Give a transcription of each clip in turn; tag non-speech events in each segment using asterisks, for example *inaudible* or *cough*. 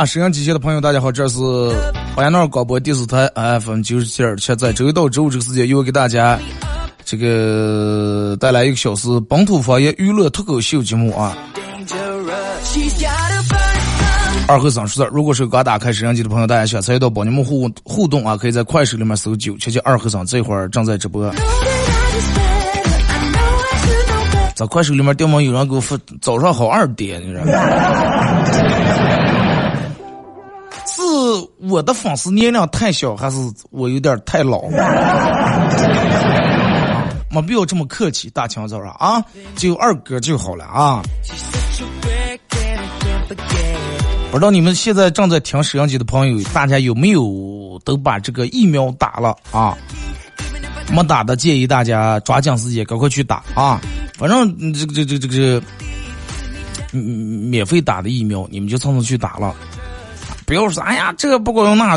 啊，沈阳机械的朋友，大家好，这是花园闹广播电视台 FM 九十七点七，在周一到周五这个时间，又给大家这个带来一个小时本土方言娱乐脱口秀节目啊。二和尚说事如果是刚打开摄像机的朋友，大家想参与到帮你们互互动啊，可以在快手里面搜九七七二和尚，这会儿正在直播。在快手里面，电门有人给我发早上好二点，你知道吗？我的粉丝年龄太小，还是我有点太老？*laughs* 没必要这么客气，大清早上啊，就二哥就好了啊。不知道你们现在正在听摄像机的朋友，大家有没有都把这个疫苗打了啊？没打的建议大家抓紧时间赶快去打啊！反正这个这这这个嗯免费打的疫苗，你们就蹭蹭去打了。不要说，哎呀，这个不管用那，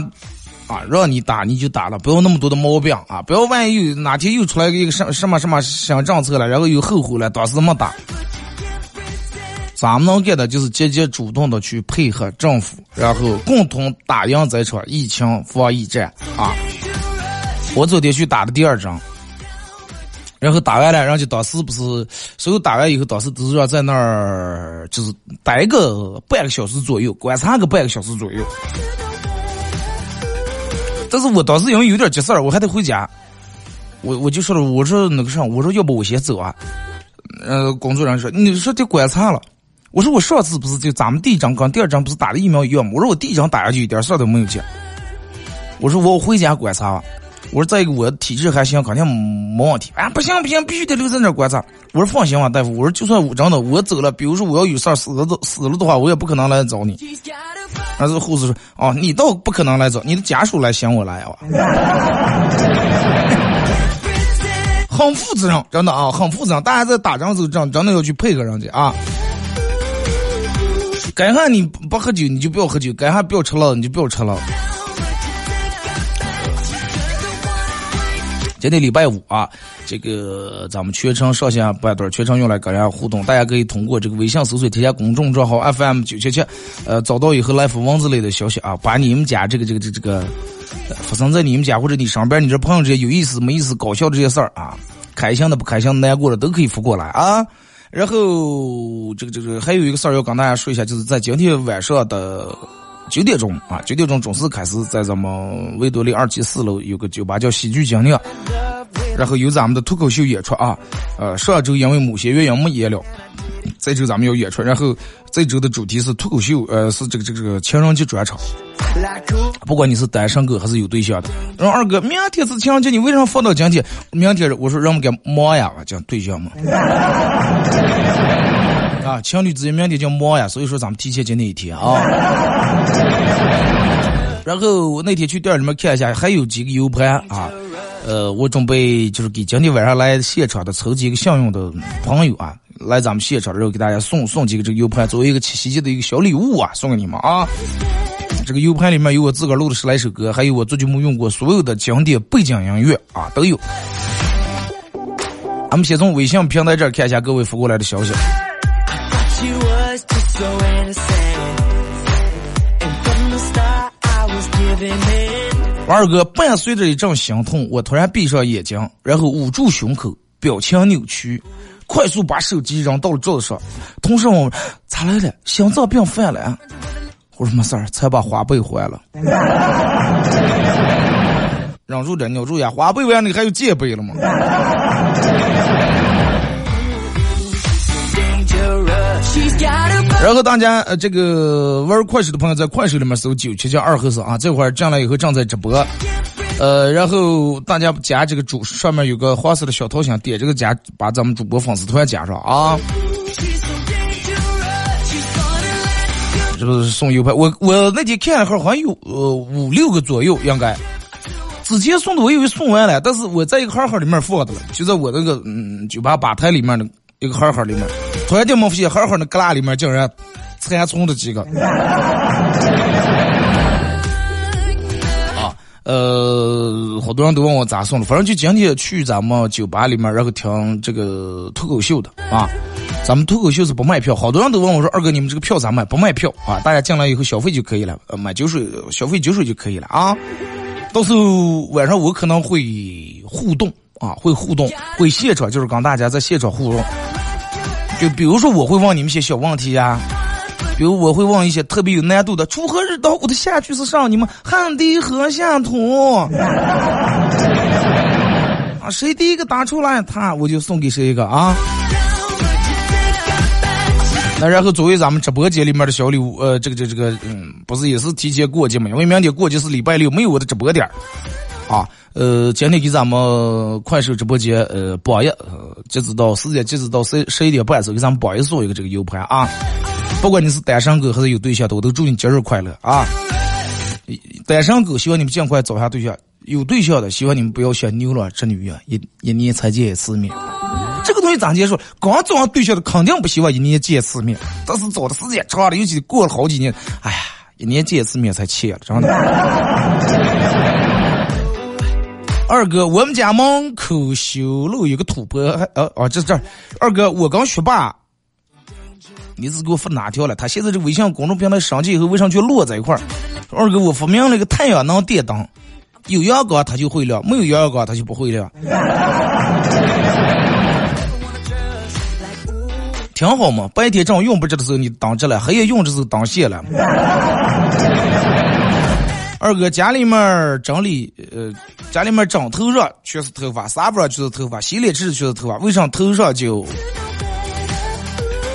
啊，让你打你就打了，不要那么多的毛病啊！不要万一有哪天又出来一个什什么什么新政策了，然后又后悔了，当时没打。咱们能干的就是积极主动的去配合政府，然后共同打赢这场疫情防疫战啊！我昨天去打的第二针。然后打完了，然后就当时不是所有打完以后，当时都是要在那儿就是待个半个小时左右，观察个半个小时左右。但是我当时因为有点急事儿，我还得回家，我我就说了，我说那个啥，我说要不我先走啊？呃，工作人员说，你说得观察了。我说我上次不是就咱们第一张跟第二张不是打的疫苗一样吗？我说我第一张打下去一点事儿都没有见。我说我回家观察。我说再一个，我体质还行，肯定没问题。啊，不行不行，必须得留在那观察。我说放心吧，大夫。我说就算我真的我走了，比如说我要有事儿死了都死了的话，我也不可能来找你。那这护士说：“哦，你倒不可能来找，你的家属来想我来啊。*laughs* ”很负责任，真的啊，很负责任。大家在打仗的时候，真真的要去配合人家啊。该喊你不喝酒，你就不要喝酒；该喊不要吃了，你就不要吃了。今天礼拜五啊，这个咱们全程上线半段，全程用来跟大家互动。大家可以通过这个微信搜索添加公众账号 FM 九七七，呃，找到以后来发文字类的消息啊，把你们家这个这个这这个发生在你们家或者你身边你这朋友这些有意思没意思、搞笑这些事儿啊，开心的不开心的难过的都可以发过来啊。然后这个这个还有一个事儿要跟大家说一下，就是在今天晚上的。九点钟啊，九点钟准时开始，在咱们维多利二期四楼有个酒吧叫喜剧精灵，然后有咱们的脱口秀演出啊。呃，上周因为某些原因没演了，这周咱们要演出，然后这周的主题是脱口秀，呃，是这个这个情人节专场。不管你是单身狗还是有对象的，然后二哥，明天是情人节，你为什么放到今天？明天我说让我们给忙呀，讲对象嘛。啊，情侣之间明天叫忙呀，所以说咱们提前今天一天啊。*laughs* 然后我那天去店里面看一下，还有几个 U 盘啊，呃，我准备就是给今天晚上来现场的抽几个幸运的朋友啊，来咱们现场，的时候给大家送送几个这个 U 盘，作为一个七夕节的一个小礼物啊，送给你们啊。这个 U 盘里面有我自个儿录的十来首歌，还有我最近没用过所有的经典背景音乐啊，都有。咱们先从微信平台这儿看一下各位发过来的消息。王二哥伴随着一阵心痛，我突然闭上眼睛，然后捂住胸口，表情扭曲，快速把手机扔到了桌子上。同事问咋来了？心脏病犯了？我说没事儿，才把花呗还了。*laughs* 忍住点，忍住呀！花呗完你还有借呗了吗？然后大家呃，这个玩快手的朋友在快手里面搜九七七二和尚啊，这会儿进来以后正在直播，呃，然后大家加这个主上面有个黄色的小头像，点这个加，把咱们主播粉丝团加上啊。这不是送 U 盘？我我那天看一会儿，好像有呃五六个左右，应该。之前送的我以为送完了，但是我在一个盒盒里面放的了，就在我那个嗯酒吧吧台里面的一个盒盒里面。突然间，没发现盒盒那旮旯里面竟然残存的几个。*laughs* 啊，呃，好多人都问我咋送的，反正就今天去咱们酒吧里面，然后听这个脱口秀的啊。咱们脱口秀是不卖票，好多人都问我说：“二哥，你们这个票咋卖？不卖票啊？大家进来以后消费就可以了，呃，买酒水，消费酒水就可以了啊。到时候晚上我可能会互动啊，会互动，会现场就是跟大家在现场互动。就比如说我会问你们些小问题呀，比如我会问一些特别有难度的，锄禾日当午的下句是上，你们汗滴禾下土啊，谁第一个答出来，他我就送给谁一个啊。那然后作为咱们直播间里面的小礼物，呃，这个这这个，嗯，不是也是提前过节嘛？因为明天过节是礼拜六，没有我的直播点儿，啊，呃，今天给咱们快手直播间，呃，榜一，截止到时间，截止到十十一点半的时候，给咱们榜一送一个这个 U 盘啊。不管你是单身狗还是有对象的，我都祝你节日快乐啊！单身狗希望你们尽快找下对象，有对象的希望你们不要像牛郎织女一样，一一年才见一次面。这个东西咋结束？刚找上对象的肯定不希望一年见一次面，但是找的时间长了，尤其过了好几年，哎呀，一年见一次面才气了，真的。二哥，我们家门口修路有个土坡，呃哦，这这，二哥，我刚学霸，你是给我发哪条了？他现在这微信公众平台上去以后，为啥就落在一块儿？二哥，我发明了个太阳能电灯，有阳光它就会亮，没有阳光它就不会亮。*laughs* 挺好嘛，白天正用不着的时候你当着了，黑夜用着时候当卸了。二哥家里面整理，呃，家里面枕头上全是头发，沙发上全是头发，洗脸池全是头发，为啥头上就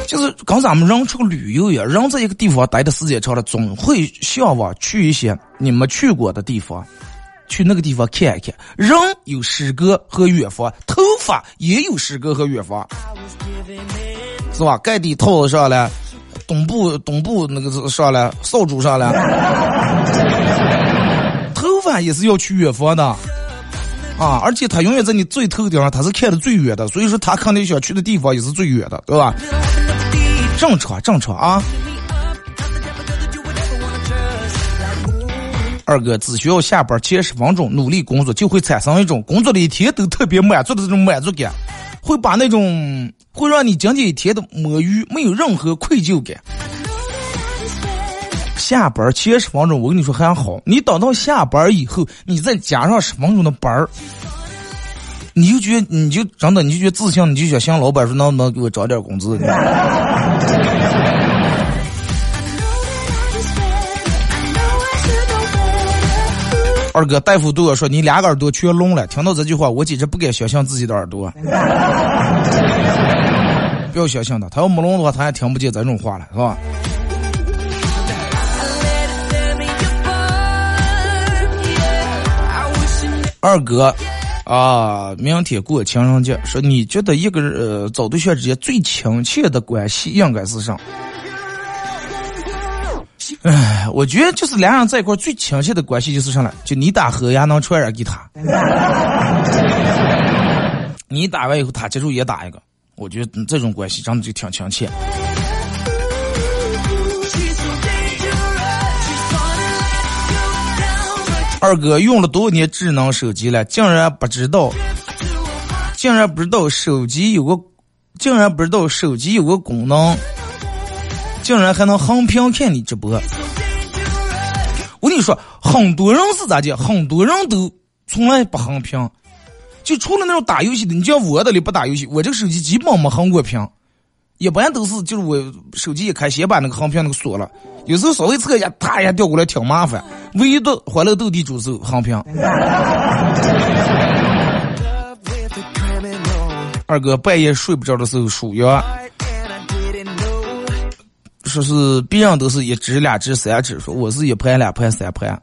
就是跟咱们人出去旅游一样，人在一个地方待的时间长了，总会向往去一些你没去过的地方，去那个地方看一看。人有诗歌和远方，头发也有诗歌和远方。是吧？盖地套上了，东部东部那个上来，扫帚上来，*laughs* 头发也是要去远方的啊！而且他永远在你最头顶上，他是看的最远的，所以说他肯定想去的地方也是最远的，对吧？正常正常啊！二哥只需要下班前十分钟努力工作，就会产生一种工作的一天都特别满足的这种满足感。会把那种会让你今天一天的摸鱼没有任何愧疚感。下班前十分钟，我跟你说还好，你等到下班以后，你再加上十分钟的班儿，你就觉得你就真的你就觉得自信，你就想向老板说能不能给我涨点工资。二哥，大夫对我说：“你两个耳朵全聋了。”听到这句话，我简直不敢相信自己的耳朵。*laughs* 不要相信他，他要没聋的话，他也听不见这种话了，是吧？二哥，啊，明天过情人节，说你觉得一个人呃找对象之间最亲切的关系应该是啥？哎，我觉得就是两人在一块最亲切的关系就是啥呢？就你打和也能传染给他，*laughs* 你打完以后他接着也打一个，我觉得这种关系真的就挺亲切。二哥用了多少年智能手机了，竟然不知道，竟然不知道手机有个，竟然不知道手机有个功能。竟然还能横屏看你直播，我跟你说，很多人是咋的？很多人都从来不横屏，就除了那种打游戏的，你像我的里不打游戏，我这个手机基本没横过屏，一般都是就是我手机一开先把那个横屏那个锁了，有时候稍微侧一下，啪一下掉过来挺麻烦。唯一的欢乐斗地主是横屏。二哥半夜睡不着的时候数羊，说是别人都是一只、两只、三只，说我是一盘、两盘、三盘。*laughs*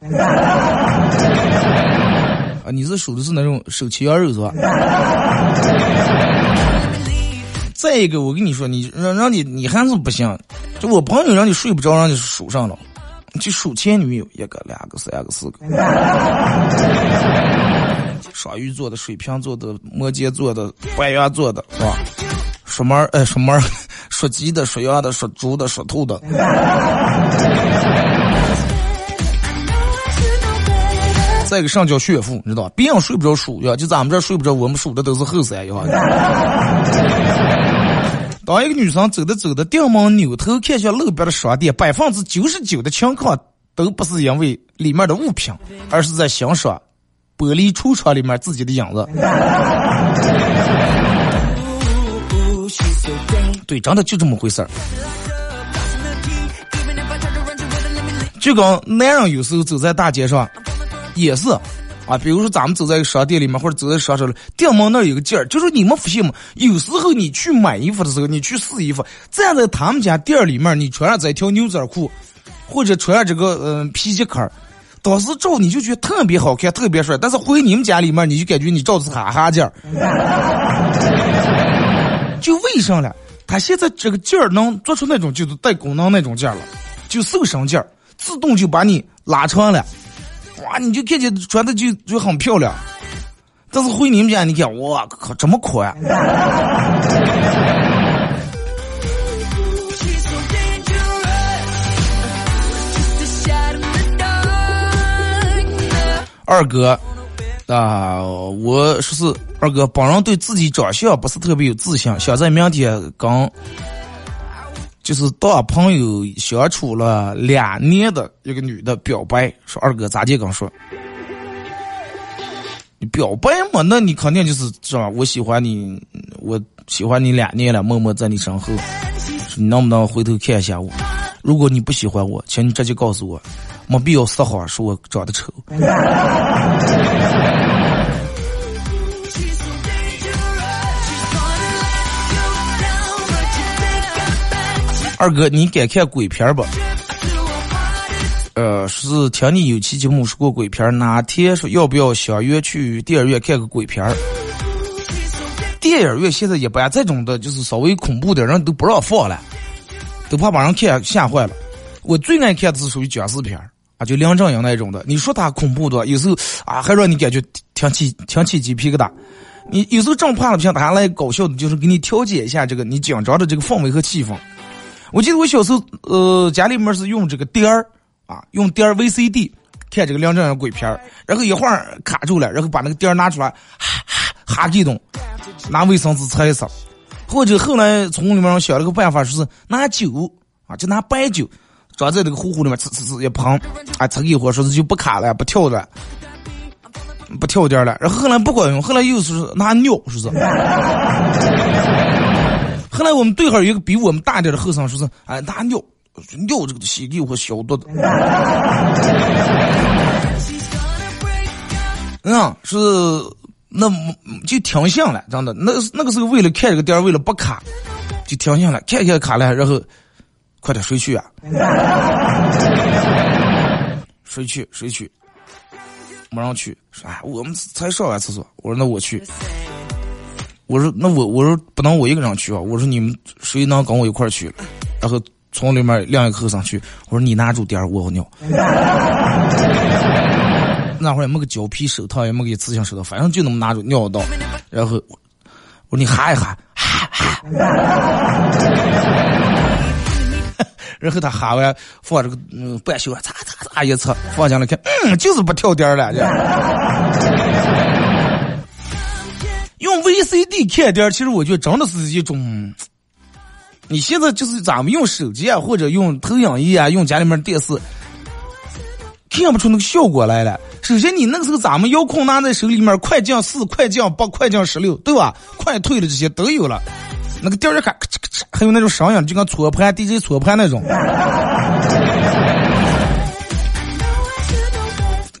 啊，你是数的是那种手切羊肉是吧？*laughs* 再一个，我跟你说，你让让你你还是不行。就我朋友让你睡不着，让你数上了，就数前女友一个、两个、三个、四个。双鱼座的、水瓶座的、摩羯座的、白羊座的，是吧？什么哎，属猫，属鸡的、属羊的、属猪的、属兔的。*laughs* 再一个上叫炫富，你知道吧？别人睡不着数呀，就咱们这睡不着，我们数的都是后三呀。*laughs* 当一个女生走着走着，掉门扭头看向路边的商店，百分之九十九的情况都不是因为里面的物品，而是在欣赏。玻璃橱窗里面自己的影子，*laughs* 对，真的就这么回事儿。就跟男人有时候走在大街上，也是啊，比如说咱们走在商店里面，或者走在商场里，店门那儿有个劲儿，就是你们发现吗？有时候你去买衣服的时候，你去试衣服，站在他们家店儿里面，你穿上这条牛仔裤，或者穿上这个嗯皮夹克。当时照你就觉得特别好看，特别帅，但是回你们家里面你就感觉你照的是哈哈劲儿。*laughs* 就为啥了？他现在这个劲儿能做出那种就是带功能那种劲儿了，就瘦身劲儿，自动就把你拉长了，哇，你就看见穿的就就很漂亮。但是回你们家，你看，我靠，这么宽。*laughs* 二哥，啊，我说是二哥，本人对自己长相不是特别有自信，想在明天跟就是当朋友相处了两年的一个女的表白，说二哥咋地？刚说，你表白嘛？那你肯定就是是吧？我喜欢你，我喜欢你两年了，默默在你身后，你能不能回头看一下我？如果你不喜欢我，请你直接告诉我。没必要撒谎说我长得丑。*laughs* 二哥，你敢看鬼片不？呃，是听你有期节目说过鬼片，哪天说要不要相约去电影院看个鬼片？电影院现在一般这种的，就是稍微恐怖的人都不让放了，都怕把人看吓坏了。我最爱看的是属于僵尸片儿啊，就梁正英那种的。你说他恐怖多，有时候啊还让你感觉挺起挺起鸡皮疙瘩。你有时候正怕了，不行，他来搞笑的，就是给你调节一下这个你紧张的这个氛围和气氛。我记得我小时候，呃，家里面是用这个碟儿啊，用碟儿 VCD 看这个梁正英鬼片儿，然后一会儿卡住了，然后把那个碟儿拿出来，哈哈哈激动，拿卫生纸擦一擦。或者后来从里面想了个办法，说是拿酒啊，就拿白酒。装在这个壶壶里面，呲呲呲一喷，啊，呲一会儿说是就不卡了，不跳了，不跳点了。然后后来不管用，后来又是拿尿，说是。后来我们队号有一个比我们大点的后生，说是哎拿尿，尿这个西给我消毒的。嗯，是那就停下了，真的，那那个时候为了看这个点为了不卡，就停下了，看看卡了，然后。快点睡去啊！睡去睡去，马上去。说啊，我们才上完厕所。我说那我去。我说那我我说不能我一个人去啊。我说你们谁能跟我一块去？然后从里面晾一个后上去。我说你拿住点儿，我尿。*laughs* 那会儿也没个胶皮手套，也没个一次性手套，反正就那么拿住尿道。然后我说你喊一喊，喊喊。然后他喊完放这个嗯半袖，擦擦擦一擦，放进来看，嗯，就是不跳点了。*laughs* 用 VCD 看点其实我觉得真的是一种。你现在就是咱们用手机啊，或者用投影仪啊，用家里面电视看不出那个效果来了。首先，你那个时候咱们遥控拿在手里面，快降四、快降八、快降十六，对吧？快退的这些都有了。那个调儿咔嚓咔嚓，还有那种声音，就跟搓盘 DJ 搓盘那种。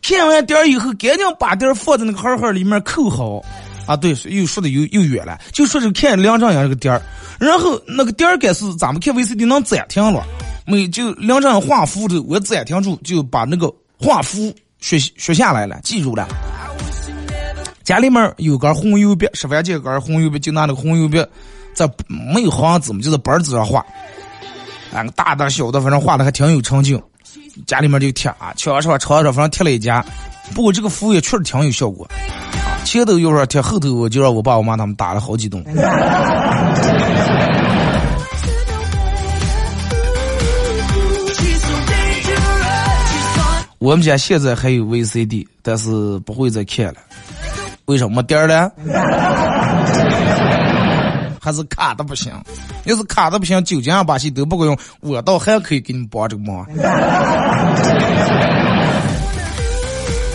看完点儿以后，赶紧把点儿放在那个盒盒里面扣好。啊，对，又说的又又远了，就说是看梁正阳这个点儿，然后那个点儿该是咱们看 VCD 能暂停了，没就梁正阳画符的，我暂停住，就把那个画符学学下来了，记住了。家里面有根红油笔，十块钱根红油笔，就拿那个红油笔，在没有行字嘛，就在本子上画，啊，大的小的，反正画的还挺有成就。家里面就贴啊，墙上、窗上，反正贴了一家。不过这个服务也确实挺有效果。前头有人贴，后头我就让我爸我妈他们打了好几顿。*laughs* 我们家现在还有 VCD，但是不会再看了。为什么点儿了？还是卡的不行。要是卡的不行，九江把戏都不够用，我倒还可以给你帮这个忙。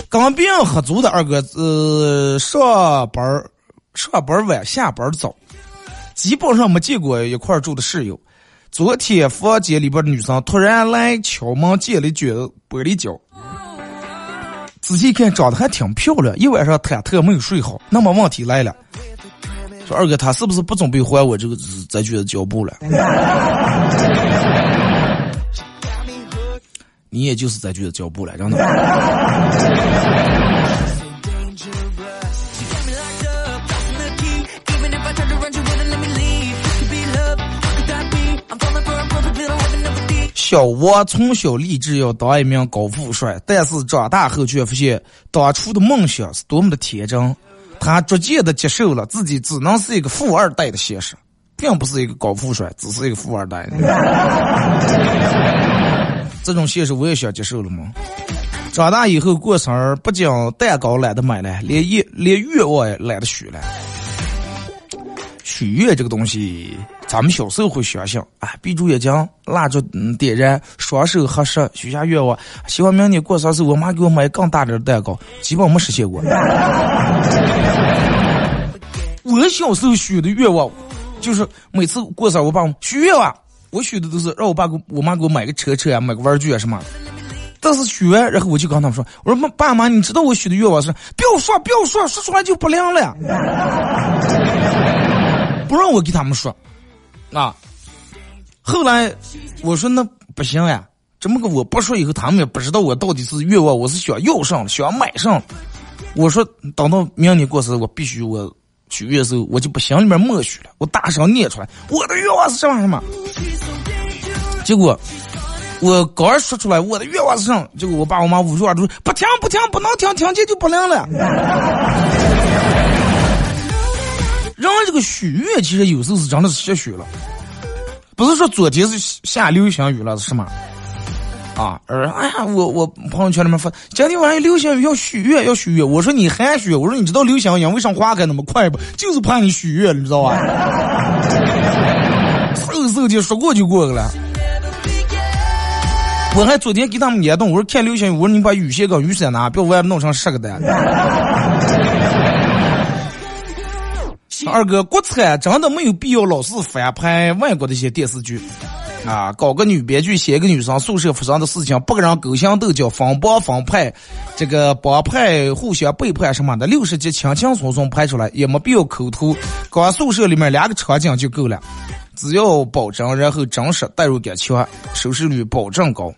跟别人合租的二哥，呃，上班上班晚，下班早，基本上没见过一块住的室友。昨天房间里边的女生突然来敲门，借了一卷玻璃胶。仔细看，长得还挺漂亮，一晚上忐忑没有睡好。那么问题来了，二哥他是不是不准备还我这个这卷胶布了？*laughs* 你也就是在觉得脚步了，真的。*laughs* 小窝从小立志要当一名高富帅，但是长大后却发现当初的梦想是多么的天真。他逐渐的接受了自己只能是一个富二代的现实，并不是一个高富帅，只是一个富二代。*laughs* 这种现实我也想接受了吗？长大以后过生日，不仅蛋糕懒得买了，连愿连愿望也懒得许了。许愿这个东西，咱们小时候会想想啊，闭住眼睛，蜡烛点燃，双手合十，许下愿望，希望明年过生日，我妈给我买更大点的蛋糕，基本没实现过。*laughs* 我小时候许的愿望，就是每次过生日，我爸许愿望。我许的都是让我爸给我妈给我买个车车啊，买个玩具啊什么。但是许完，然后我就跟他们说：“我说爸妈，你知道我许的愿望是？不要说，不要说，说出来就不灵了。*laughs* 不让我给他们说。啊，后来我说那不行呀，这么个我不说以后，他们也不知道我到底是愿望，我是想要上，想买上。我说等到明年过生日，我必须我。”许愿的时候，我就不心里面默许了，我大声念出来，我的愿望是什么什么。结果我刚说出来我的愿望是什么，结果我爸我妈捂住耳朵说不听不听不能听，听见就不灵了。人这个许愿其实有时候是真的是瞎许了，不是说昨天是下流星雨了是什么？啊，而，哎呀，我我朋友圈里面发，今天晚上流星雨要许愿，要许愿。我说你还许？我说你知道流星雨为啥花开那么快不？就是怕你许愿，你知道吧？嗖嗖的说过就过去了。我还昨天给他们联动，我说看流星雨，我说你把雨鞋跟雨伞拿，别外面弄成十个单。二哥，国产真的没有必要老是翻拍外国的一些电视剧。啊，搞个女编剧写一个女生宿舍发生的事情，不个人勾心斗角、分帮分派，这个帮派互相背叛什么的，六十集轻轻松松拍出来，也没必要抠图，搞宿舍里面两个场景就够了，只要保证，然后真实代入感强，收视率保证高。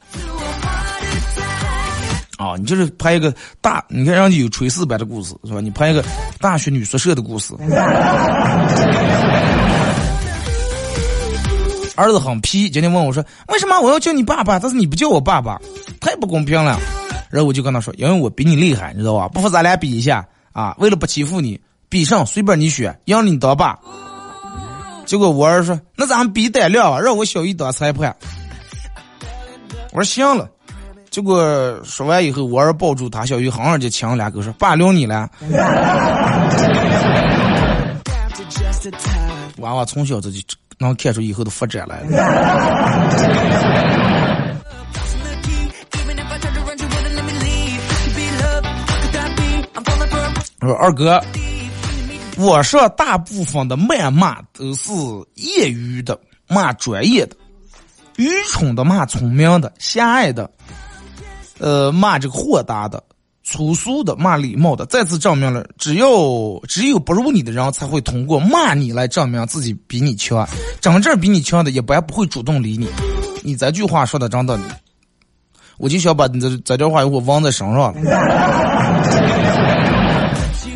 啊，你就是拍一个大，你看人家有炊事班的故事是吧？你拍一个大学女宿舍的故事。*laughs* 儿子很皮，今天问我说：“为什么我要叫你爸爸，但是你不叫我爸爸？太不公平了。”然后我就跟他说：“因为我比你厉害，你知道吧？不服咱俩比一下啊！为了不欺负你，比上随便你选，让你当爸。”结果我儿子说：“那咱们比胆量，让我小姨当裁判。”我说：“行了。”结果说完以后，我儿抱住他，小鱼狠狠就亲两口，说：“爸，留你了。” *laughs* 娃娃从小这就能看出以后的发展来了。说二哥，我说大部分的谩骂都是业余的骂专业的，愚蠢的骂聪明的，狭隘的，呃骂这个豁达的。粗俗的骂礼貌的，再次证明了，只有只有不如你的人才会通过骂你来证明自己比你强，真正比你强的一般不会主动理你。你这句话说的真的，我就想把你这这句话给我忘在身上了。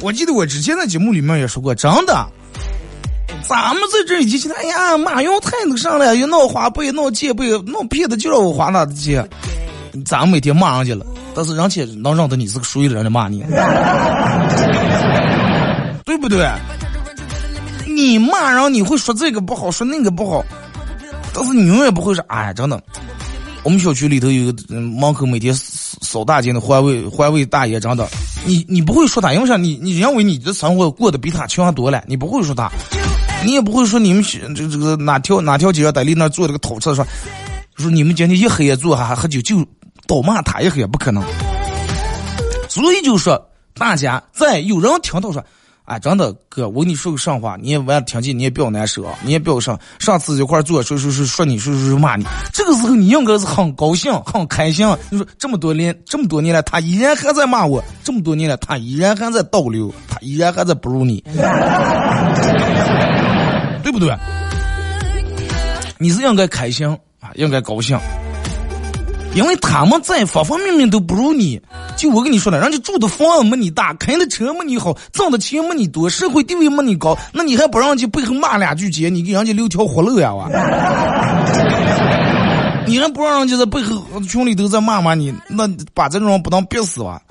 我记得我之前在节目里面也说过，真的，咱们在这一起，哎呀，马云太那啥了，又闹花呗，闹借呗，闹别的就让我花那的钱，咱们每天骂上去了。但是人家能认得你是个属于人来骂你，*laughs* 对不对？你骂人你会说这个不好，说那个不好，但是你永远不会说，哎，真的。我们小区里头有个门口每天扫大街的环卫环卫大爷，真的，你你不会说他，因为啥？你你认为你的生活过得比他强多了，你不会说他，你也不会说你们这这个哪条哪条街在里那做这个偷车，说说你们今天一黑夜做还还喝酒就。倒骂他一也不可能，所以就说大家在有人听到说，哎，真的哥，我跟你说个实话，你也完听见，你也不要难受啊，你也不要上上次一块做说说说说你说说说骂你，这个时候你应该是很高兴很开心。你说这么多年这么多年了，他依然还在骂我，这么多年了，他依然还在倒流，他依然还在不如你，*laughs* 对不对？你是应该开心啊，应该高兴。因为他们在方方面面都不如你，就我跟你说的，人家住的房没你大，开的车没你好，挣的钱没你多，社会地位没你高，那你还不让人家背后骂两句街，你给人家留条活路呀？哇！*laughs* 你还不让人家在背后群里都在骂骂你，那把这种人不当憋死哇？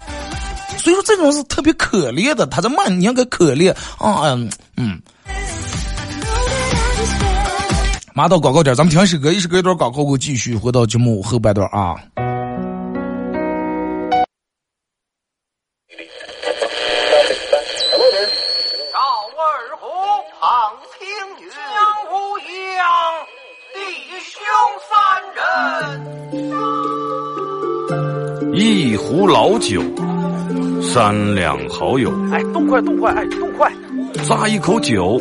所以说这种是特别可怜的，他在骂你应该可怜啊，嗯嗯。马到广告点，咱们听首歌，一首歌一段广告，后继续回到节目后半段啊。赵二虎，弟兄三人。一壶老酒，三两好友。哎，动快，动快，哎，动快！咂一口酒。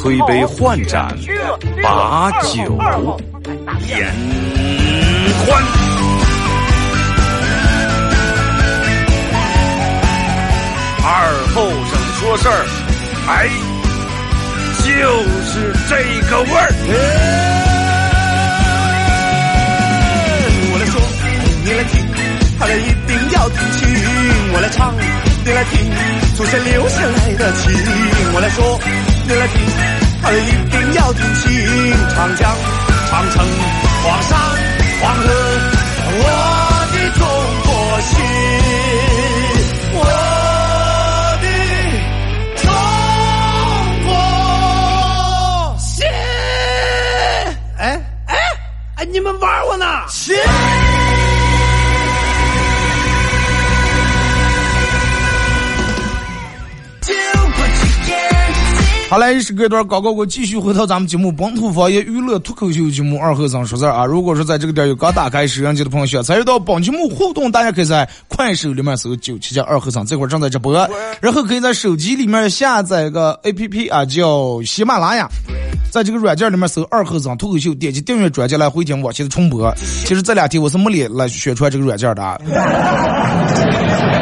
推杯换盏，把酒言欢。二后生说事儿，哎，就是这个味儿。我来说，你来听，他俩一定要听清。我来唱，你来听，祖先留下来的情。我来说。你来听，他一定要听清。长江、长城、黄山、黄河，我的中国心，我的中国心。哎哎哎，你们玩我呢？好嘞，一首歌段广告，我继续回到咱们节目本土方言娱乐脱口秀节目二和尚说事儿啊。如果说在这个点有刚打开摄像机的朋友，想参与到本节目互动，大家可以在快手里面搜九七加二和尚，这会儿正在直播，然后可以在手机里面下载一个 A P P 啊，叫喜马拉雅，在这个软件里面搜二和尚脱口秀，点击订阅专辑来回听往期的重播。其实这两天我是没脸来宣传这个软件的。啊。*laughs*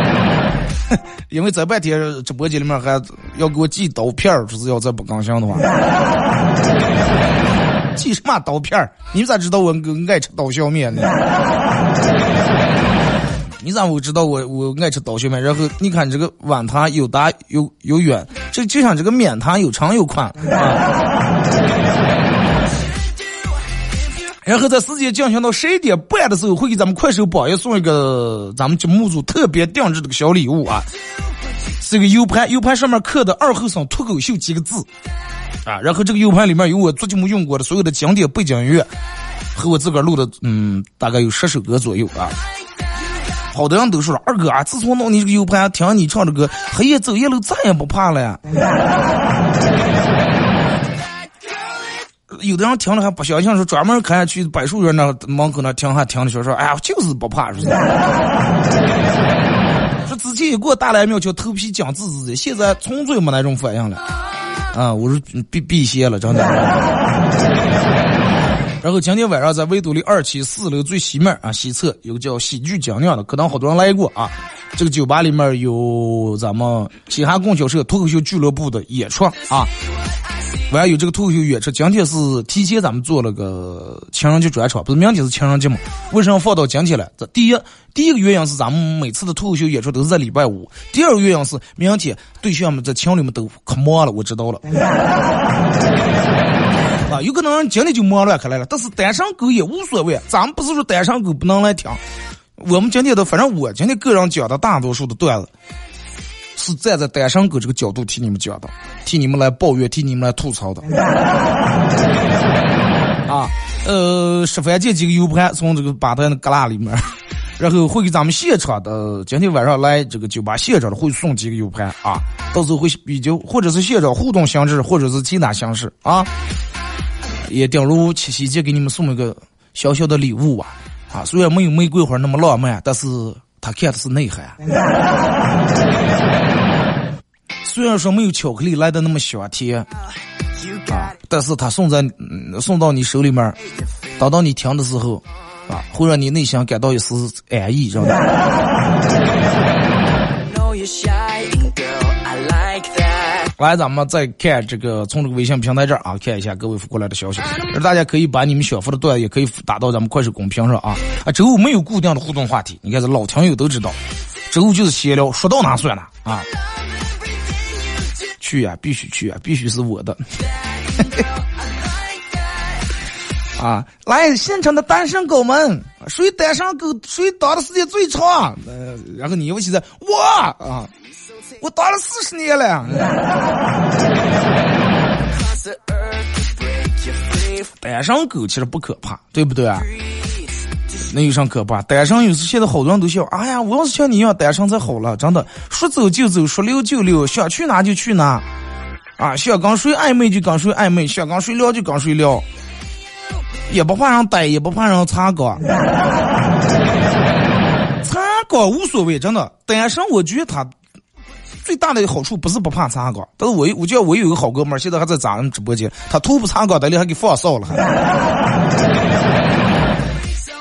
*laughs* 因为这半天直播间里面还要给我寄刀片儿，就是要再不更新的话，*laughs* 寄什么刀片儿？你咋知道我爱吃刀削面呢？*laughs* 你咋会知道我我爱吃刀削面？然后你看这个碗它有大有有圆，这就像这个面它有长有宽。然后在时间进行到十一点半的时候，会给咱们快手榜一送一个咱们节目组特别定制的个小礼物啊，是一个 U 盘，U 盘上面刻的“二后生脱口秀”几个字，啊，然后这个 U 盘里面有我最近没用过的所有的经典背景音乐，和我自个儿录的，嗯，大概有十首歌左右啊。好多人都说了，二哥啊，自从弄你这个 U 盘，听你唱的歌，黑夜走夜路再也不怕了呀。有的人听了还不相信，说专门看去柏树园那门口那听还听的，说说，哎呀，就是不怕，说说之前也给我打来苗条头皮僵滋滋的，现在从嘴没那种反应了。啊，我说避避邪了，真的。*laughs* 然后今天晚上在维多利二期四楼最西面啊西侧有个叫喜剧讲酿的，可能好多人来过啊。这个酒吧里面有咱们西汉供销社脱口秀俱乐部的演出啊。完有这个脱口秀演出，今天是提前咱们做了个情人节专场，不是明天是情人节吗？为什么放到今天了？这第一，第一个原因是咱们每次的脱口秀演出都是在礼拜五；第二个原因是明天对象们在情侣们都可忙了，我知道了。啊，有可能今天就忙乱开来了，但是单身狗也无所谓，咱们不是说单身狗不能来听，我们今天的反正我今天个人讲的大多数的段子。是站在单身狗这个角度替你们讲的，替你们来抱怨，替你们来吐槽的。*laughs* 啊，呃，十番这几个 U 盘从这个吧台的旮旯里面，然后会给咱们现场的今天晚上来这个酒吧现场的会送几个 U 盘啊，到时候会比较或者是现场互动形式，或者是其他形式啊，也顶如七夕节给你们送一个小小的礼物吧。啊，虽然没有玫瑰花那么浪漫，但是。他看的是内涵，*laughs* 虽然说没有巧克力来的那么香甜，啊，但是他送在送到你手里面，等到你停的时候，啊，会让你内心感到一丝安逸，知道吧？来，咱们再看这个，从这个微信平台这儿啊，看一下各位发过来的消息。而大家可以把你们想发的段也可以打到咱们快手公屏上啊。啊，周五没有固定的互动话题，你看这老听友都知道，周五就是闲聊，说到哪算哪啊。去呀，必须去啊，必须是我的。*laughs* 啊，来现场的单身狗们，谁单身狗谁打的时间最长？呃，然后你尤其在我啊。我当了四十年了，*laughs* 单身狗其实不可怕，对不对啊？那有啥可怕？单身有时现在好多人都笑，哎呀，我要是像你一样单身才好了，真的，说走就走，说溜就溜，想去哪就去哪，啊，想跟谁暧昧就跟谁暧昧，想跟谁聊就跟谁聊，也不怕人逮，也不怕人查岗，*laughs* 查岗无所谓，真的，单身我觉得他。最大的好处不是不怕查岗，但是我我觉得我有一个好哥们儿，现在还在咱们直播间，他头不擦岗，在里还给放哨了。*laughs*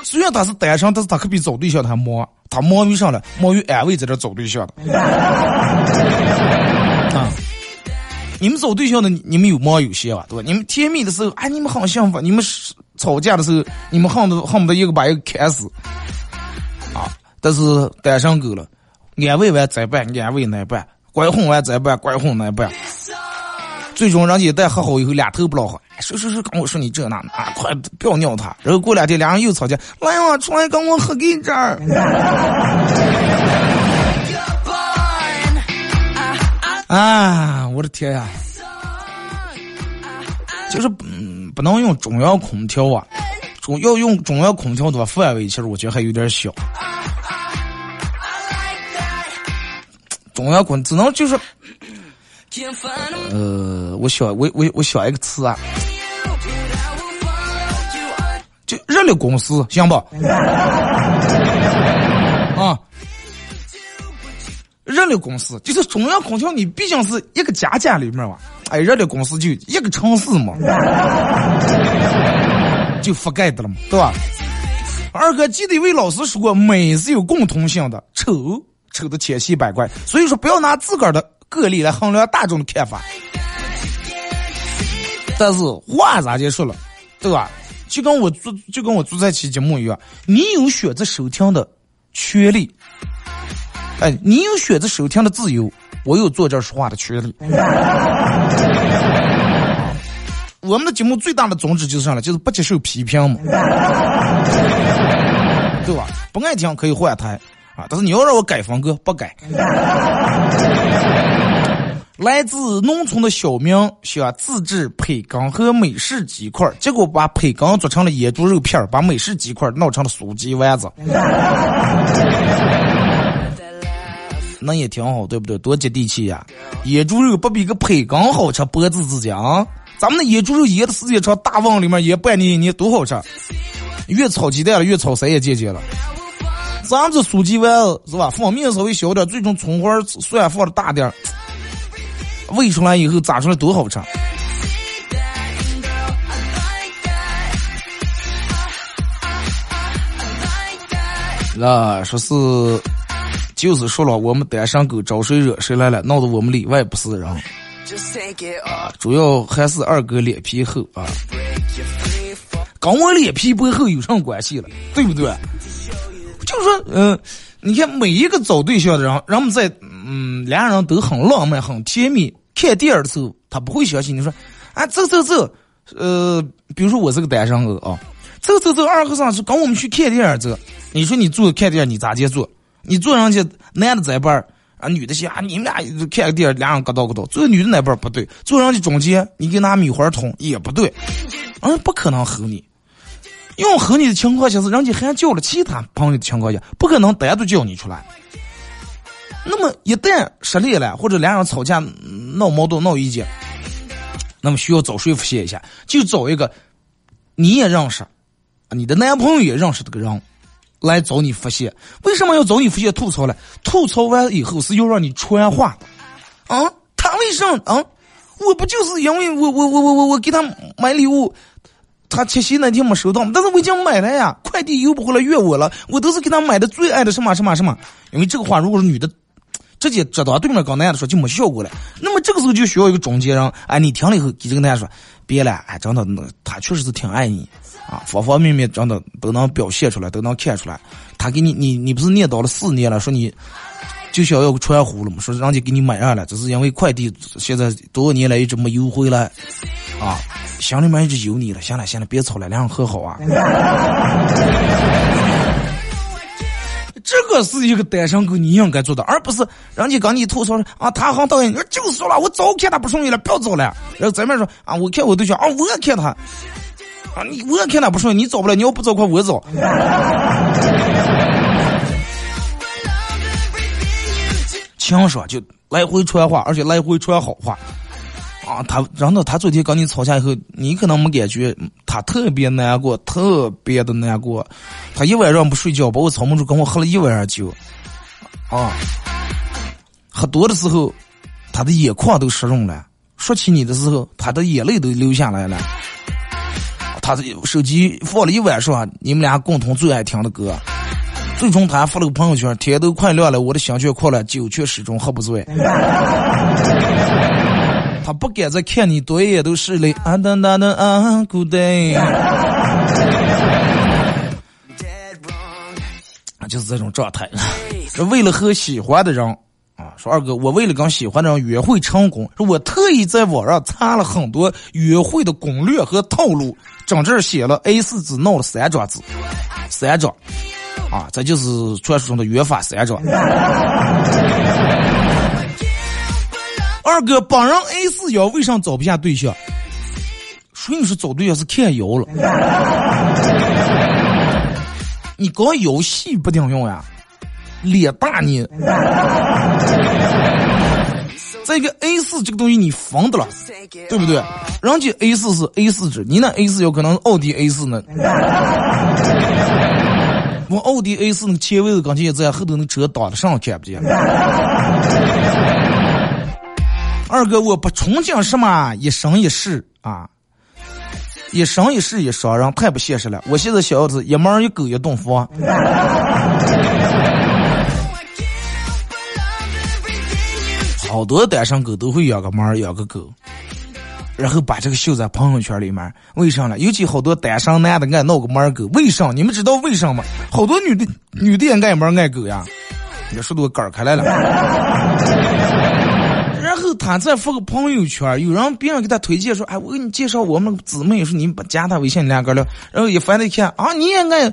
虽然他是单身，但是他可比找对象他还忙，他忙于上了，忙于安慰在这找对象的。*laughs* 啊，你们找对象的，你们有忙有闲吧？对吧？你们甜蜜的时候，哎，你们好幸福；你们吵架的时候，你们恨不得恨不得一个把一个砍死。啊，但是单身狗了，安慰完再办，安慰难办。拐哄完再办，拐哄那办，最终人家一旦和好以后，俩头不老好。说说说，跟我说你这那啊，快不要尿他。然后过两天，俩人又吵架，来呀，出来跟我喝给这儿。*laughs* 啊，我的天呀！就是嗯，不能用中央空调啊，中要用中央空调的话，范围其实我觉得还有点小。中央空调只能就是，呃，我想我我我想一个词啊，就热力公司行不？*laughs* 啊，热力公司就是中央空调，你毕竟是一个家家里面嘛？哎，热力公司就一个城市嘛，*laughs* 就覆盖的了嘛，对吧？二哥记得一位老师说过，美是有共同性的，丑。丑的千奇百怪，所以说不要拿自个儿的个例来衡量大众的看法。但是话咋就说了，对吧？就跟我做就跟我做这期节目一样，你有选择收听的权利，哎，你有选择收听的自由，我有坐这儿说话的权利。*laughs* 我们的节目最大的宗旨就是啥呢？就是不接受批评嘛，对吧？不爱听可以换台。啊！但是你要让我改风格，不改。*laughs* 来自农村的小明想自制培根和美式鸡块，结果把培根做成了野猪肉片，把美式鸡块闹成了酥鸡丸子。那也挺好，对不对？多接地气呀！野猪肉不比个培根好吃，脖子之间啊！咱们的野猪肉腌的时间长，大瓮里面腌半年一年多好吃。越炒鸡蛋了，越炒谁也见见了。咱这酥鸡丸是吧？放面稍微小点，最终葱花蒜放的大点儿，煨出来以后炸出来多好吃。那说是，就是说了，我们单身狗招谁惹谁来了，闹得我们里外不是人。主要还是二哥脸皮厚啊，跟我脸皮不厚有什么关系了？对不对？就是说，嗯，你看每一个找对象的人，人们在，嗯，两人都很浪漫、很甜蜜。看电影的时候，他不会相信你说，啊，走走走，呃，比如说我是个单身狗啊，走走走，二和尚是跟我们去看电影走。你说你坐看电影，你咋接坐？你坐上去，男的在边啊，女的想啊，你们俩看个电影，俩人搁到搁到，坐女的那边不对，坐上去中间，你给拿米花捅也不对，嗯，不可能和你。用和你的情况下是人家还叫了其他朋友的情况下，不可能单独叫你出来。那么一旦失恋了，或者两人吵架闹矛盾闹意见，那么需要找谁发泄一下？就找一个你也认识，你的男朋友也认识这个人来找你发泄。为什么要找你发泄吐槽呢？吐槽完以后是要让你传话啊？他为什么啊？我不就是因为我我我我我给他买礼物。他七夕那天没收到，但是我已经买了呀，快递邮不回来怨我了。我都是给他买的最爱的什么什么什么。因为这个话，如果是女的直接知道对面跟男的说就没效果了。那么这个时候就需要一个中间人，哎，你听了以后给这个男的说别了，哎，真的，他确实是挺爱你啊，方方面面真的都能表现出来，都能看出来。他给你，你你不是念叨了四年了，说你就想要个传呼了嘛？说人家给你买上了，只是因为快递现在多少年来一直没邮回来啊。心里面一直有你了，行了行了，别吵了，两人和好啊。这个是一个单身狗你应该做的，而不是人家跟你吐槽啊，他好讨厌，你就说了，我早看他不顺眼了，不要找了。然后咱们说啊，我看我对象啊，我也看他啊，你我也看他不顺眼，你找不了，你要不找，快我找。强说就来回传话，而且来回传好话。啊，他，然后他昨天跟你吵架以后，你可能没感觉，他特别难过，特别的难过，他一晚上不睡觉，把我吵蒙住，跟我喝了一晚上酒，啊，喝多的时候，他的眼眶都湿润了，说起你的时候，他的眼泪都流下来了，他的手机放了一晚上，你们俩共同最爱听的歌，最终他发了个朋友圈，天都快亮了，我的心却哭了，酒却始终喝不醉。*laughs* 他不敢再看你多一眼都是泪。啊哒哒哒啊，Good day。啊，*laughs* 就是这种状态。*laughs* 是为了和喜欢的人啊，说二哥，我为了跟喜欢的人约会成功，说我特意在网上查了很多约会的攻略和套路，整这写了 A 四纸，弄了三张纸，三张。啊，这就是传说中的约法三章。*laughs* 二哥，本人 A 四腰，为啥找不下对象？说你说找对象是看腰了，*laughs* 你光游戏不顶用呀，脸大你。再一个 A 四这个东西你防的了，对不对？人家 A 四是 A 四纸，你那 A 四有可能奥迪 A 四呢。我奥迪 A 四那个前位子刚才在后头那车挡的上看不见。*laughs* 二哥，我不憧憬什么一生一世啊，一生一世一双人太不现实了。我现在想要是一猫一狗一栋房。*laughs* 好多单身狗都会养个猫养个狗，然后把这个秀在朋友圈里面。为啥呢？尤其好多单身男的爱闹个猫儿狗，为啥？你们知道为什么吗？好多女的女的也爱猫爱狗呀，也说都杆开来了。然后他再发个朋友圈，有人别人给他推荐说，哎，我给你介绍我们姊妹，说你加他微信两个聊。然后一翻一看，啊，你也爱，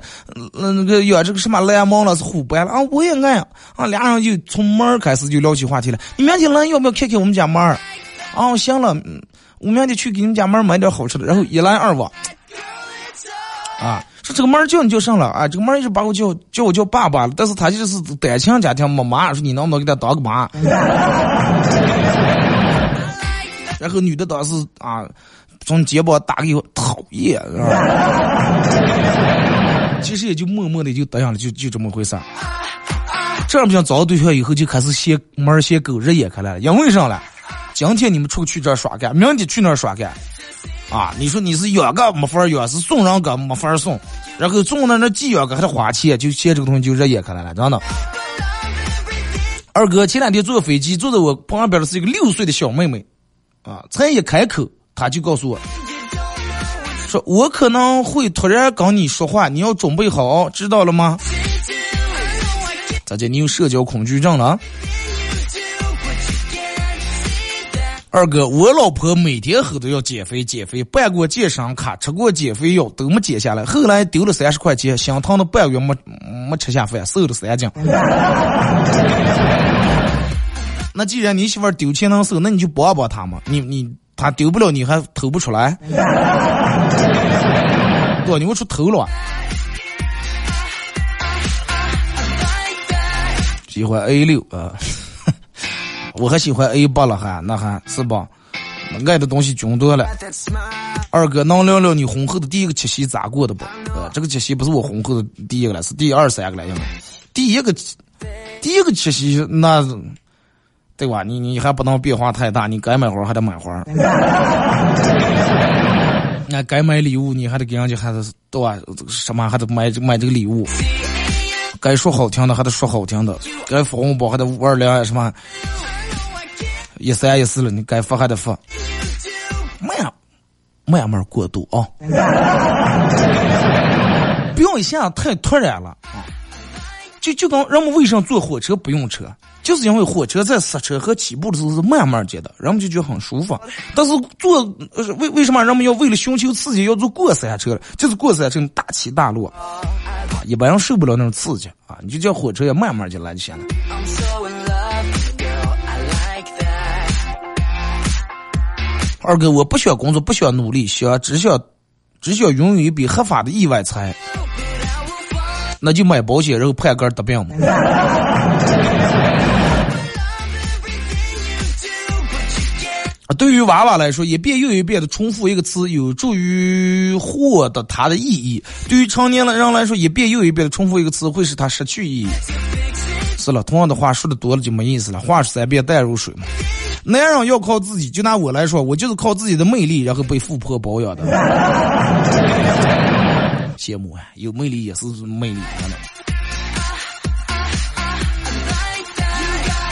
嗯，那个养这个什么蓝猫了，是虎斑了啊，我也爱啊，俩人就从猫儿开始就聊起话题了。你明天来要不要看看我们家猫儿？啊，行了，嗯我明天去给你们家门买点好吃的。然后一来二往，啊。说这个门叫你叫上了啊，这个门一直把我叫叫我叫爸爸了，但是他就是单亲家庭没妈，说你能不能给他当个妈？*laughs* 然后女的当时啊，从肩膀打给我，讨厌，是吧？其实也就默默的就答应了，就就这么回事儿。这样不想找到对象以后就开始嫌门嫌狗日眼开来了，因为啥了？今天你们出去这耍干，明天去那耍干。啊，你说你是养个没法养，是送人个没法送，然后送那那寄养个还得花钱，就嫌这个东西就热眼开来了，真的。二哥前两天坐飞机，坐在我旁边的是一个六岁的小妹妹，啊，才一开口，他就告诉我，说我可能会突然跟你说话，你要准备好，知道了吗？咋的？你有社交恐惧症了？二哥，我老婆每天后都要减肥，减肥，办过健身卡，吃过减肥药，都没减下来。后来丢了三十块钱，心疼的半月没没吃下饭，瘦了三斤。*laughs* 那既然你媳妇丢钱能瘦，那你就帮帮她嘛。你你她丢不了，你还偷不出来？*laughs* 多牛出头了。喜欢 A 六啊。我还喜欢 A 八了，还那还是吧？爱的东西均多了。二哥能聊聊你婚后的第一个七夕咋过的不？呃，这个七夕不是我婚后的第一个了，是第二三个了，应该。第一个，第一个七夕那，对吧？你你还不能变化太大，你该买花还得买花。*laughs* 那该买礼物你还得给人家还得对吧？什么还得买买这个礼物。该说好听的还得说好听的，该发红包还得五二零什么。一三一四了，你该发还得发，慢慢慢过渡啊，不要一下太突然了啊！就就跟人们为什么坐火车不用车，就是因为火车在刹车和起步的时候是慢慢接的，人们就觉得很舒服。但是坐为为什么人们要为了寻求刺激要坐过山车了？就是过山车大起大落啊，一般人受不了那种刺激啊！你就叫火车也慢慢就来就行了。二哥，我不需要工作，不需要努力，需要只需要只需要拥有一笔合法的意外财，那就买保险，然后判个得病嘛。啊对于娃娃来说，一遍又一遍的重复一个词，有助于获得它的意义；对于成年人来说，一遍又一遍的重复一个词，会使他失去意义。是了，同样的话说的多了就没意思了，话是三遍淡如水嘛。男人要靠自己，就拿我来说，我就是靠自己的魅力，然后被富婆包养的。*laughs* 羡慕啊，有魅力也是魅力，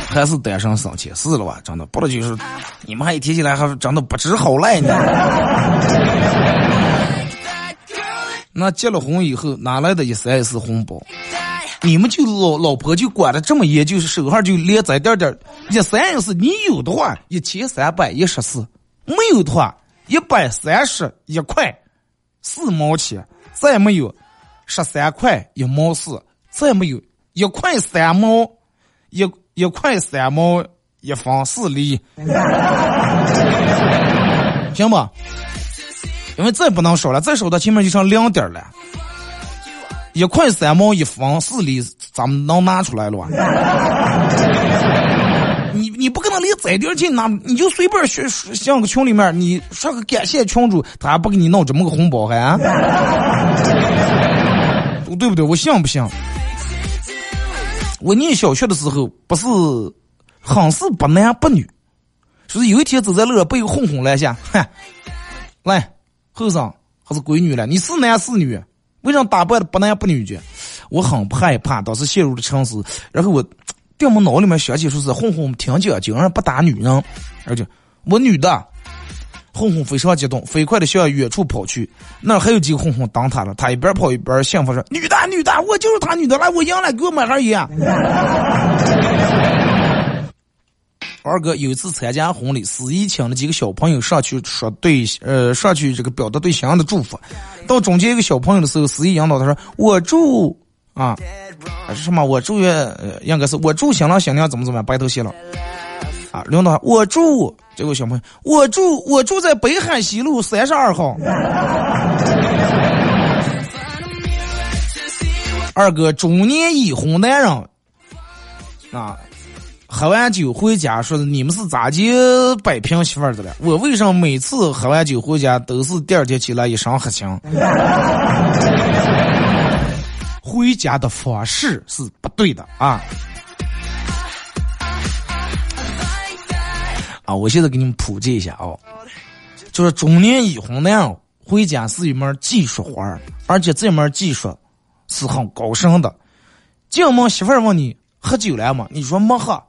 还是单身省钱是了吧？真的，不了就是你们还一提起来，还是真的不知好赖呢。*laughs* 那结了婚以后，哪来的一三一四红包？你们就老老婆就管的这么严，就是手上就连在点点，一三一四，你有的话一千三百一十四，没有的话一百三十一块四毛钱，再没有十三块一毛四，再没有一块三毛一一块三毛一分四厘，行吧？因为再不能少了，再少到前面就剩两点了。一块三毛一分四厘，咱们能拿出来了吧？*laughs* 你你不可能连这点钱拿，你就随便选像个群里面，你说个感谢群主，他还不给你弄这么个红包还？*laughs* 对不对？我信不信？我念小学的时候，不是很是不男不女，就是有一天走在路上被哄哄拦下，哼，来后生还是闺女了，你是男是女？为什么打扮的不男不女的？我很害怕，当时陷入了沉思。然后我，掉我脑里面想起说是哄哄挺讲究，不打女人，而且我女的，红红非常激动，飞快的向远处跑去。那还有几个红红挡他了，他一边跑一边幸福说：“女的，女的，我就是他女的，来，我赢了，给我买盒烟。” *laughs* 二哥有一次参加婚礼，司仪请了几个小朋友上去说对，呃，上去这个表达对新娘的祝福。到中间一个小朋友的时候，司仪引导他说：“我祝啊，还是什么？我祝愿，应该是我祝新郎新娘怎么怎么样，白头偕老。”啊，领导，我住这个小朋友，我住我住在北海西路三十二号。*laughs* 二哥中年已婚男人，啊，喝完酒回家说你们是咋就摆平媳妇儿的了？我为什么每次喝完酒回家都是第二天起来一身黑青？*laughs* 回家的方式是不对的啊。啊，我现在给你们普及一下啊，就是中年已婚男回家是一门技术活儿，而且这门技术是很高深的。进门媳妇儿问你喝酒了吗？你说没喝，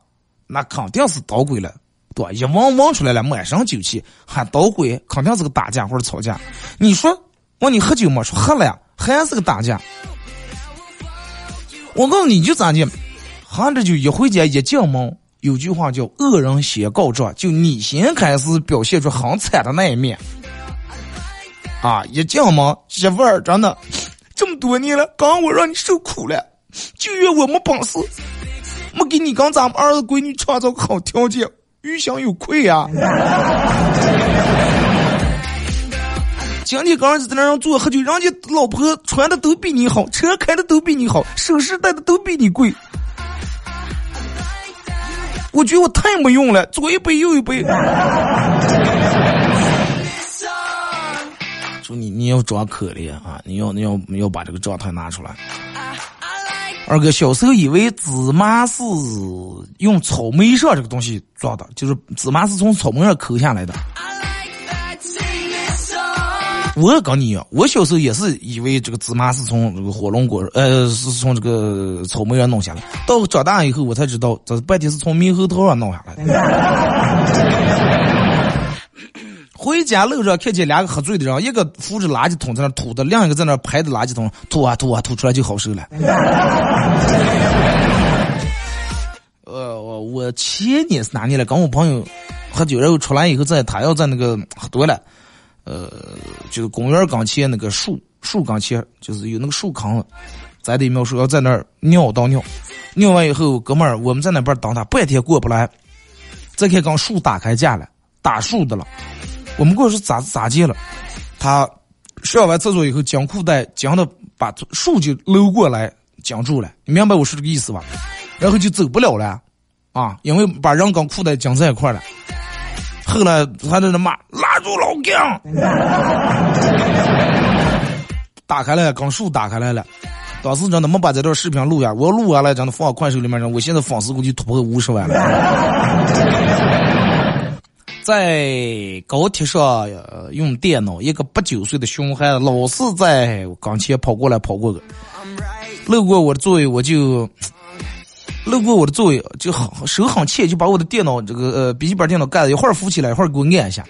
那肯定是捣鬼了，对吧一闻闻出来了满身酒气，还捣鬼，肯定是个打架或者吵架。你说问你喝酒吗？说喝了，还是个打架。我告诉你就咋的，喝着酒一回家一进门。有句话叫“恶人先告状”，就你先开始表现出很惨的那一面，啊！一进门，媳妇儿真的 *sniffs* 这么多年了，刚我让你受苦了，就怨我没本事，没给你跟咱们儿子闺女创造个好条件，于心有愧呀。*laughs* 今天刚儿子在那儿坐喝酒，人家老婆穿的都比你好，车开的都比你好，首饰戴的都比你贵。我觉得我太没用了，左一杯右一杯。说你你要装可怜啊，你要你要要把这个状态拿出来。二哥小时候以为芝麻是用草莓上这个东西做的，就是芝麻是从草莓上抠下来的。我也跟你一样，我小时候也是以为这个芝麻是从这个火龙果，呃，是从这个草莓上弄下来。到长大以后，我才知道，这半天是从猕猴桃上弄下来的。*laughs* 回家路上看见两个喝醉的人，一个扶着垃圾桶在那吐的，另一个在那拍着垃圾桶吐啊吐啊吐出来就好受了。呃，我我前年是哪年了？跟我朋友喝酒，然后出来以后，在他要在那个喝多了。呃，就是公园刚前那个树树刚前，就是有那个树坑，咱得描述要在那儿尿倒尿，尿完以后，哥们儿我们在那边等他，半天过不来，再看刚树打开架了，打树的了，我们过去咋咋接了？他上完厕所以后，将裤带将的把树就搂过来将住了，你明白我说这个意思吧？然后就走不了了，啊，因为把人跟裤带将在一块了。后来他在那骂拉住老姜，*laughs* 打开了，刚树打开来了。当时真的没把这段视频录下，我录下来真的放快手里面，我现在粉丝估计突破五十万了。在高铁上用电脑，一个八九岁的熊孩子老是在跟前跑过来跑过去，路过我的座位我就。路过我的座位，就很手很欠，就把我的电脑这个呃笔记本电脑盖子一会儿扶起来，一会儿给我按一下。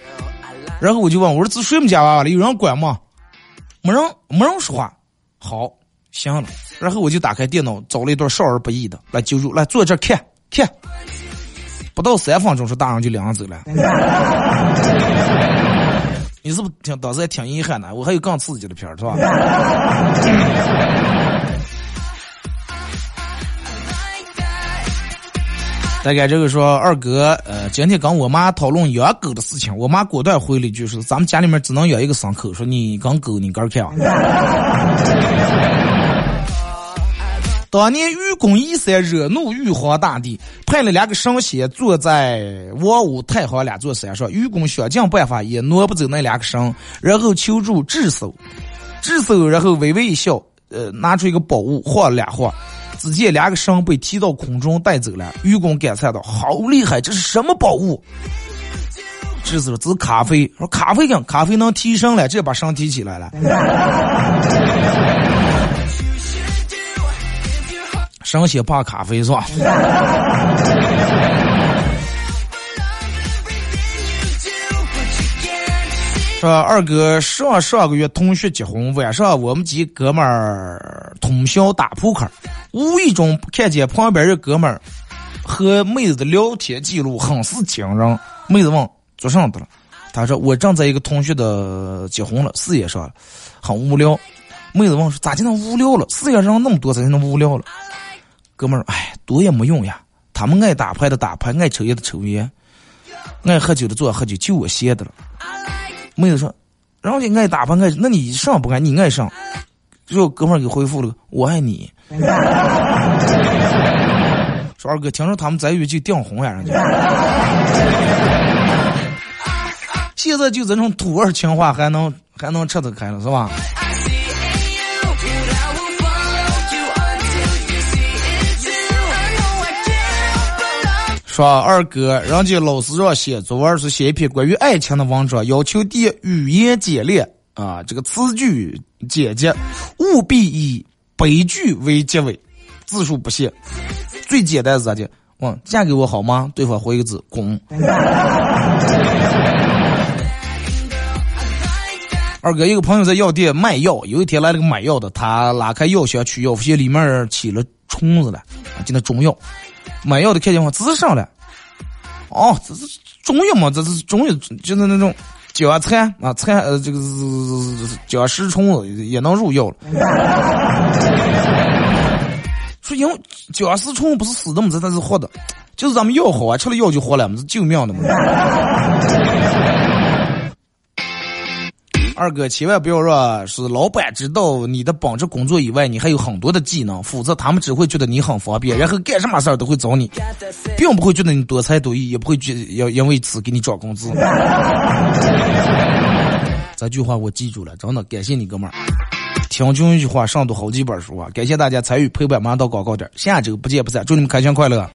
然后我就问我说：“这谁们家娃娃了？有人管吗？”没人，没人说话。好，行了。然后我就打开电脑，找了一段少儿不宜的来揪住，来坐这看看。不到三分钟，说大人就领人走了。*laughs* 你是不是挺当时还挺遗憾的？我还有更刺激的片儿，是吧？*laughs* 大概这个说二哥，呃，今天跟我妈讨论养狗的事情，我妈果断回了一句说：“咱们家里面只能养一个牲口。”说你跟狗你干看。*laughs* 当年愚公移山惹怒玉皇大帝，派了两个神仙坐在王屋太行两座山上。愚公想尽办法也挪不走那两个神，然后求助智叟，智叟然后微微一笑，呃，拿出一个宝物晃了两晃。只见两个神被提到空中带走了。愚公感叹道：“好厉害，这是什么宝物？”这是说：“这是咖啡。”说：“咖啡跟咖啡能提升了，这把神提起来了。” *laughs* 神仙怕咖啡是吧？*laughs* 说二哥上上个月同学结婚，晚上我们几哥们儿通宵打扑克，无意中看见旁边的哥们儿和妹子的聊天记录很是惊人。妹子问做啥的了？他说我正在一个同学的结婚了，事业上了，很无聊。妹子问说咋就能无聊了？事业上那么多，咋就能无聊了？哥们儿，哎，多也没用呀。他们爱打牌的打牌，爱抽烟的抽烟，爱喝酒的坐喝酒，就我歇的了。妹子说，然后你爱打牌爱，那你上不爱？你爱上？最后哥们儿给回复了，我爱你。说二哥，听说他们在一起就订婚呀，人家。*laughs* 现在就这种土味情话还能还能吃得开了是吧？说二哥，人家老师让写作文是写一篇关于爱情的文章，要求第一语言简练啊，这个词句简洁，务必以悲剧为结尾，字数不限。最简单是咋的？问嫁给我好吗？对方回一个字：滚。*laughs* 二哥，一个朋友在药店卖药，有一天来了个买药的，他拉开药箱取药，发现里面起了虫子了，就那中药。买药的看见我，这是啥了？哦，这是中药嘛？这是中药，就是那种脚菜啊，菜呃，这个是脚食虫子也能入药了。说因为脚食虫不是死的嘛，这它是活的，就是咱们药好啊，吃了药就活了嘛，是救命的嘛。二哥，千万不要让是老板知道你的本职工作以外，你还有很多的技能，否则他们只会觉得你很方便，然后干什么事儿都会找你，并不会觉得你多才多艺，也不会觉要因为此给你涨工资。*laughs* 这句话我记住了，真的感谢你哥们儿。听君一句话，上读好几本书啊！感谢大家参与陪伴，马上到广告点，下周不见不散，祝你们开心快乐。